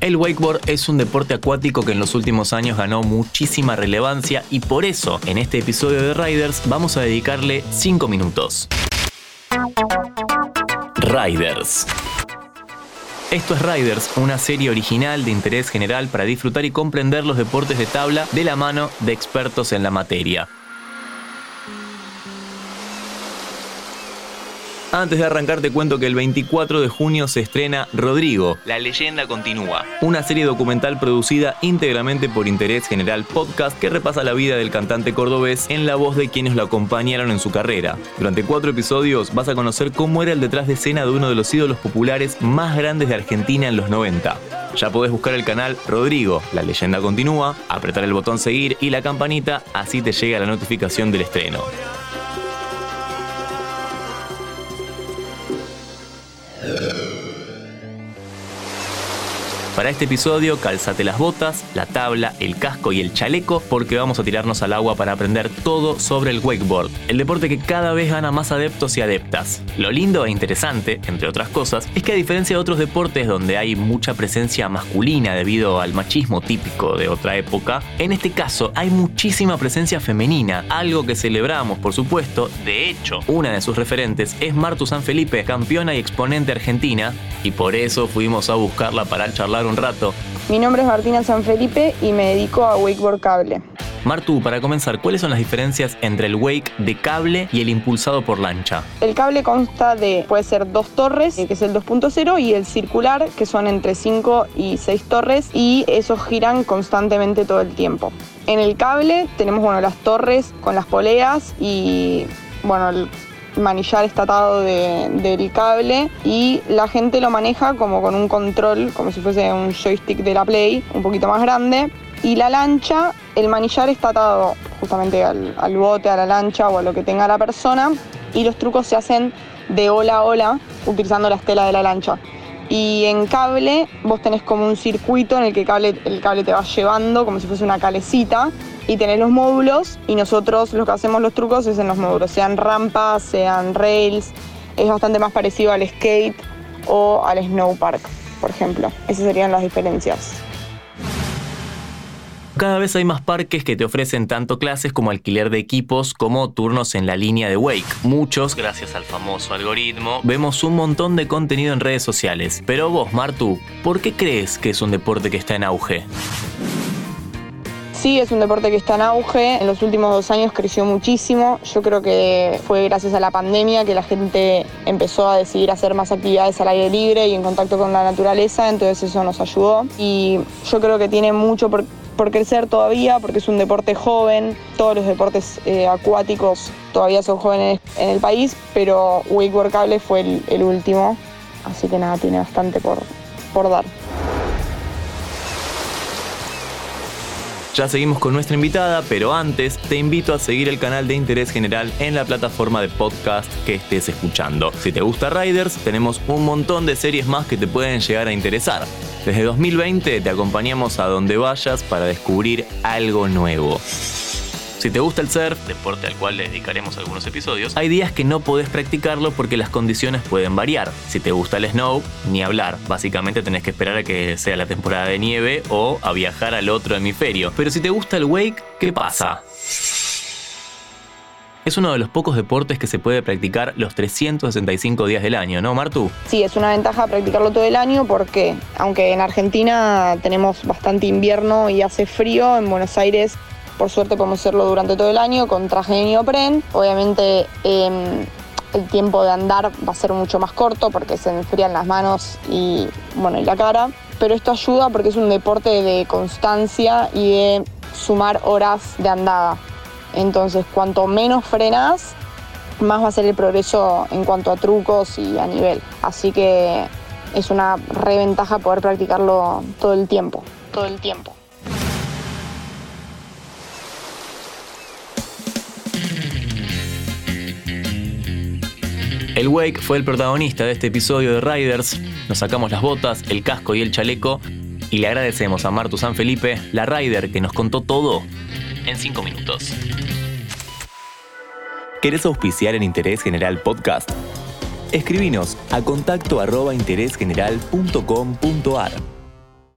El wakeboard es un deporte acuático que en los últimos años ganó muchísima relevancia y por eso en este episodio de Riders vamos a dedicarle 5 minutos. Riders. Esto es Riders, una serie original de interés general para disfrutar y comprender los deportes de tabla de la mano de expertos en la materia. Antes de arrancar te cuento que el 24 de junio se estrena Rodrigo, La leyenda continúa, una serie documental producida íntegramente por Interés General Podcast que repasa la vida del cantante cordobés en la voz de quienes lo acompañaron en su carrera. Durante cuatro episodios vas a conocer cómo era el detrás de escena de uno de los ídolos populares más grandes de Argentina en los 90. Ya podés buscar el canal Rodrigo, La leyenda continúa, apretar el botón seguir y la campanita, así te llega la notificación del estreno. Yeah. Para este episodio, calzate las botas, la tabla, el casco y el chaleco porque vamos a tirarnos al agua para aprender todo sobre el wakeboard, el deporte que cada vez gana más adeptos y adeptas. Lo lindo e interesante, entre otras cosas, es que a diferencia de otros deportes donde hay mucha presencia masculina debido al machismo típico de otra época, en este caso hay muchísima presencia femenina, algo que celebramos por supuesto, de hecho, una de sus referentes es Martu San Felipe, campeona y exponente argentina, y por eso fuimos a buscarla para charlar un rato. Mi nombre es Martina San Felipe y me dedico a wakeboard cable. Martu, para comenzar, ¿cuáles son las diferencias entre el wake de cable y el impulsado por lancha? El cable consta de, puede ser dos torres, que es el 2.0, y el circular, que son entre 5 y 6 torres, y esos giran constantemente todo el tiempo. En el cable tenemos bueno, las torres con las poleas y bueno, el manillar está atado del cable y la gente lo maneja como con un control, como si fuese un joystick de la Play, un poquito más grande. Y la lancha, el manillar está atado justamente al, al bote, a la lancha o a lo que tenga la persona y los trucos se hacen de ola a ola utilizando la estela de la lancha. Y en cable vos tenés como un circuito en el que el cable, el cable te va llevando como si fuese una calecita y tenés los módulos y nosotros lo que hacemos los trucos es en los módulos, sean rampas, sean rails, es bastante más parecido al skate o al snowpark, por ejemplo. Esas serían las diferencias. Cada vez hay más parques que te ofrecen tanto clases como alquiler de equipos como turnos en la línea de Wake. Muchos, gracias al famoso algoritmo, vemos un montón de contenido en redes sociales. Pero vos, Martu, ¿por qué crees que es un deporte que está en auge? Sí, es un deporte que está en auge. En los últimos dos años creció muchísimo. Yo creo que fue gracias a la pandemia que la gente empezó a decidir hacer más actividades al aire libre y en contacto con la naturaleza, entonces eso nos ayudó. Y yo creo que tiene mucho por, crecer todavía porque es un deporte joven. Todos los deportes eh, acuáticos todavía son jóvenes en el país, pero wakeboard cable fue el, el último. Así que nada, tiene bastante por, por dar. Ya seguimos con nuestra invitada, pero antes te invito a seguir el canal de Interés General en la plataforma de podcast que estés escuchando. Si te gusta Riders, tenemos un montón de series más que te pueden llegar a interesar. Desde 2020 te acompañamos a donde vayas para descubrir algo nuevo. Si te gusta el surf, deporte al cual le dedicaremos algunos episodios, hay días que no podés practicarlo porque las condiciones pueden variar. Si te gusta el snow, ni hablar. Básicamente tenés que esperar a que sea la temporada de nieve o a viajar al otro hemisferio. Pero si te gusta el wake, ¿qué pasa? Es uno de los pocos deportes que se puede practicar los 365 días del año, ¿no, Martu? Sí, es una ventaja practicarlo todo el año porque, aunque en Argentina tenemos bastante invierno y hace frío, en Buenos Aires por suerte podemos hacerlo durante todo el año con traje de neopren. Obviamente em, el tiempo de andar va a ser mucho más corto porque se enfrían las manos y, bueno, y la cara. Pero esto ayuda porque es un deporte de constancia y de sumar horas de andada. Entonces, cuanto menos frenas, más va a ser el progreso en cuanto a trucos y a nivel. Así que es una reventaja poder practicarlo todo el tiempo. Todo el tiempo. El Wake fue el protagonista de este episodio de Riders. Nos sacamos las botas, el casco y el chaleco y le agradecemos a Martu San Felipe, la Rider, que nos contó todo en 5 minutos. ¿Querés auspiciar en Interés General Podcast? Escribinos a contacto arroba interésgeneral.com.ar.